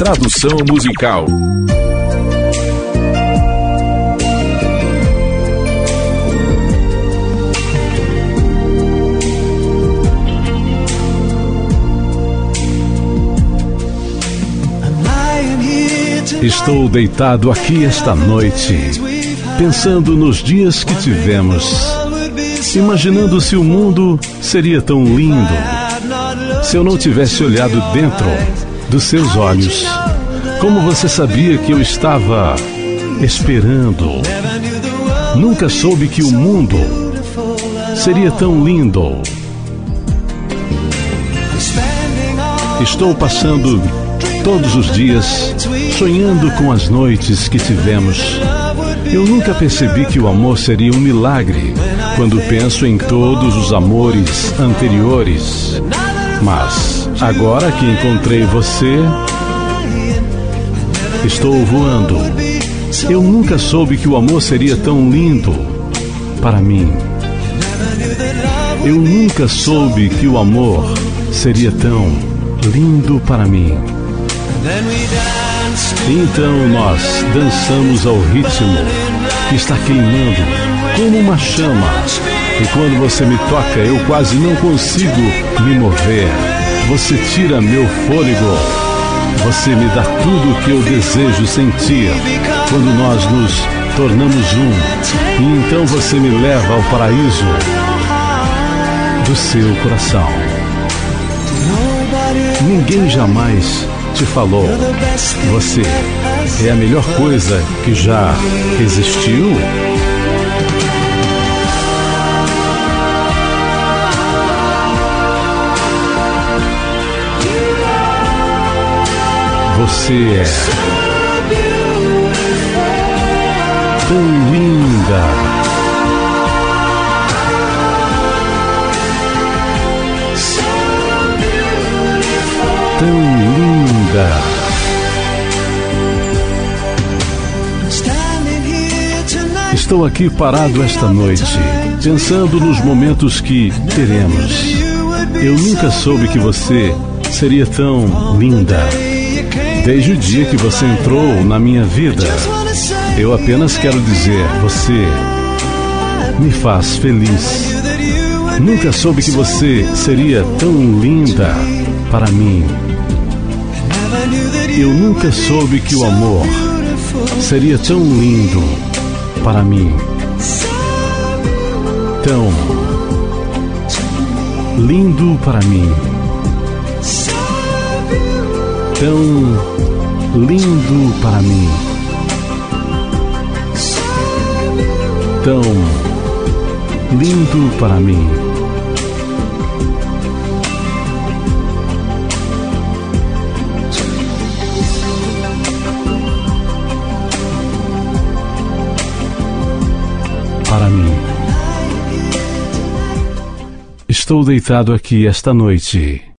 Tradução musical. Estou deitado aqui esta noite, pensando nos dias que tivemos, imaginando se o mundo seria tão lindo se eu não tivesse olhado dentro dos seus olhos. Como você sabia que eu estava esperando? Nunca soube que o mundo seria tão lindo. Estou passando todos os dias sonhando com as noites que tivemos. Eu nunca percebi que o amor seria um milagre quando penso em todos os amores anteriores. Mas agora que encontrei você, estou voando. Eu nunca soube que o amor seria tão lindo para mim. Eu nunca soube que o amor seria tão lindo para mim. Então nós dançamos ao ritmo que está queimando como uma chama. E quando você me toca, eu quase não consigo me mover. Você tira meu fôlego. Você me dá tudo o que eu desejo sentir quando nós nos tornamos um. E então você me leva ao paraíso do seu coração. Ninguém jamais te falou. Você é a melhor coisa que já existiu? Você é tão linda. Tão linda. Estou aqui parado esta noite, pensando nos momentos que teremos. Eu nunca soube que você seria tão linda. Desde o dia que você entrou na minha vida, eu apenas quero dizer, você me faz feliz. Nunca soube que você seria tão linda para mim. Eu nunca soube que o amor seria tão lindo para mim. Tão lindo para mim. Tão lindo para mim. Tão lindo para mim. Para mim. Estou deitado aqui esta noite